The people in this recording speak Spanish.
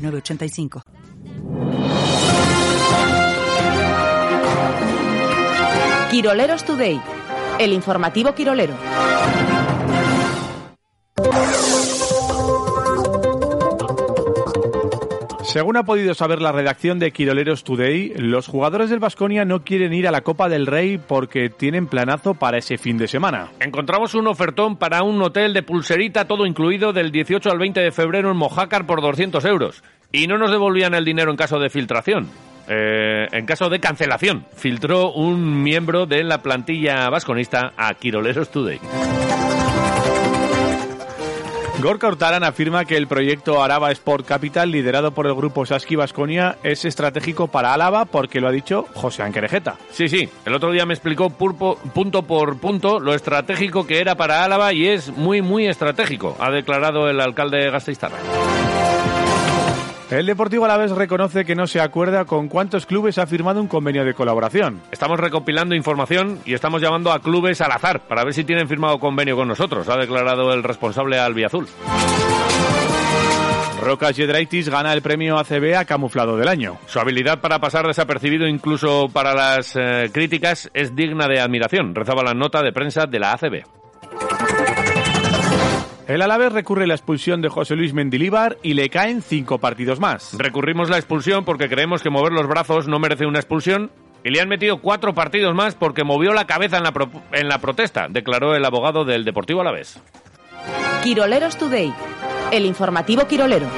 906985. Quiroleros Today, el informativo Quirolero. Según ha podido saber la redacción de Quiroleros Today, los jugadores del Vasconia no quieren ir a la Copa del Rey porque tienen planazo para ese fin de semana. Encontramos un ofertón para un hotel de pulserita todo incluido del 18 al 20 de febrero en Mojácar por 200 euros. Y no nos devolvían el dinero en caso de filtración. Eh, en caso de cancelación, filtró un miembro de la plantilla vasconista a Quiroleros Today. Gorka Hurtaran afirma que el proyecto Araba Sport Capital, liderado por el grupo Saski Vasconia, es estratégico para Álava porque lo ha dicho José Anquerejeta. Sí, sí, el otro día me explicó punto por punto lo estratégico que era para Álava y es muy, muy estratégico, ha declarado el alcalde de Gasteiztarra. El Deportivo Alavés reconoce que no se acuerda con cuántos clubes ha firmado un convenio de colaboración. Estamos recopilando información y estamos llamando a clubes al azar para ver si tienen firmado convenio con nosotros, ha declarado el responsable albiazul. Rocas Yedraitis gana el premio ACB a camuflado del año. Su habilidad para pasar desapercibido incluso para las eh, críticas es digna de admiración, rezaba la nota de prensa de la ACB. El Alavés recurre la expulsión de José Luis Mendilíbar y le caen cinco partidos más. Recurrimos la expulsión porque creemos que mover los brazos no merece una expulsión y le han metido cuatro partidos más porque movió la cabeza en la, pro- en la protesta, declaró el abogado del Deportivo Alavés. Quiroleros Today, el informativo Quirolero.